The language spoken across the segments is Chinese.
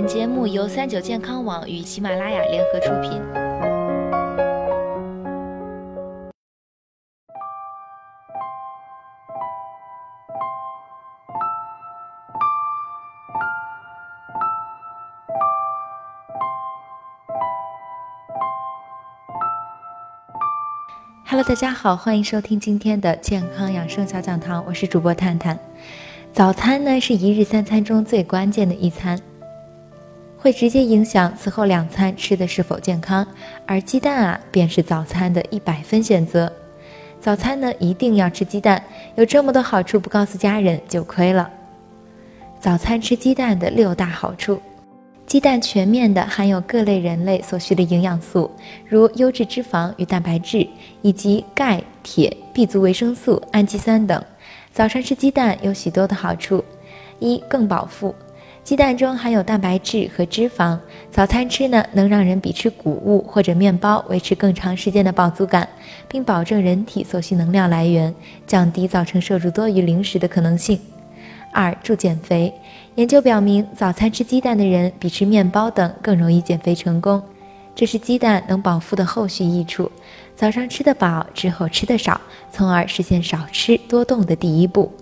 本节目由三九健康网与喜马拉雅联合出品。Hello，大家好，欢迎收听今天的健康养生小讲堂，我是主播探探。早餐呢是一日三餐中最关键的一餐，会直接影响此后两餐吃的是否健康。而鸡蛋啊，便是早餐的一百分选择。早餐呢一定要吃鸡蛋，有这么多好处不告诉家人就亏了。早餐吃鸡蛋的六大好处：鸡蛋全面的含有各类人类所需的营养素，如优质脂肪与蛋白质，以及钙、铁、B 族维生素、氨基酸等。早上吃鸡蛋有许多的好处：一、更饱腹，鸡蛋中含有蛋白质和脂肪，早餐吃呢能让人比吃谷物或者面包维持更长时间的饱足感，并保证人体所需能量来源，降低造成摄入多余零食的可能性。二、助减肥，研究表明，早餐吃鸡蛋的人比吃面包等更容易减肥成功，这是鸡蛋能饱腹的后续益处。早上吃得饱，之后吃得少，从而实现少吃多动的第一步。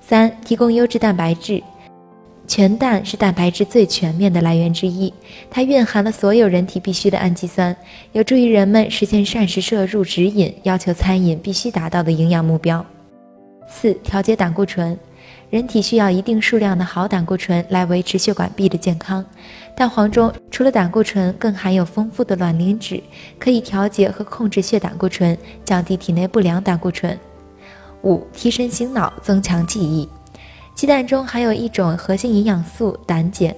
三、提供优质蛋白质，全蛋是蛋白质最全面的来源之一，它蕴含了所有人体必需的氨基酸，有助于人们实现膳食摄入指引要求餐饮必须达到的营养目标。四、调节胆固醇。人体需要一定数量的好胆固醇来维持血管壁的健康。蛋黄中除了胆固醇，更含有丰富的卵磷脂，可以调节和控制血胆固醇，降低体内不良胆固醇。五、提神醒脑，增强记忆。鸡蛋中含有一种核心营养素胆碱，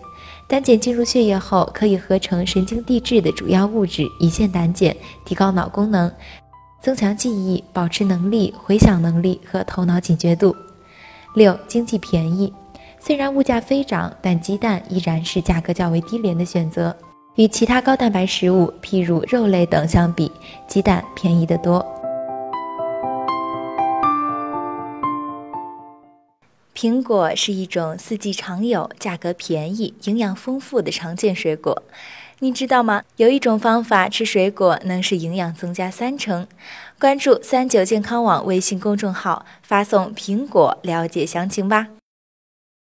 胆碱进入血液后可以合成神经递质的主要物质乙酰胆碱，提高脑功能，增强记忆、保持能力、回想能力和头脑警觉度。六、经济便宜，虽然物价飞涨，但鸡蛋依然是价格较为低廉的选择。与其他高蛋白食物，譬如肉类等相比，鸡蛋便宜得多。苹果是一种四季常有、价格便宜、营养丰富的常见水果。你知道吗？有一种方法吃水果能使营养增加三成。关注三九健康网微信公众号，发送“苹果”了解详情吧。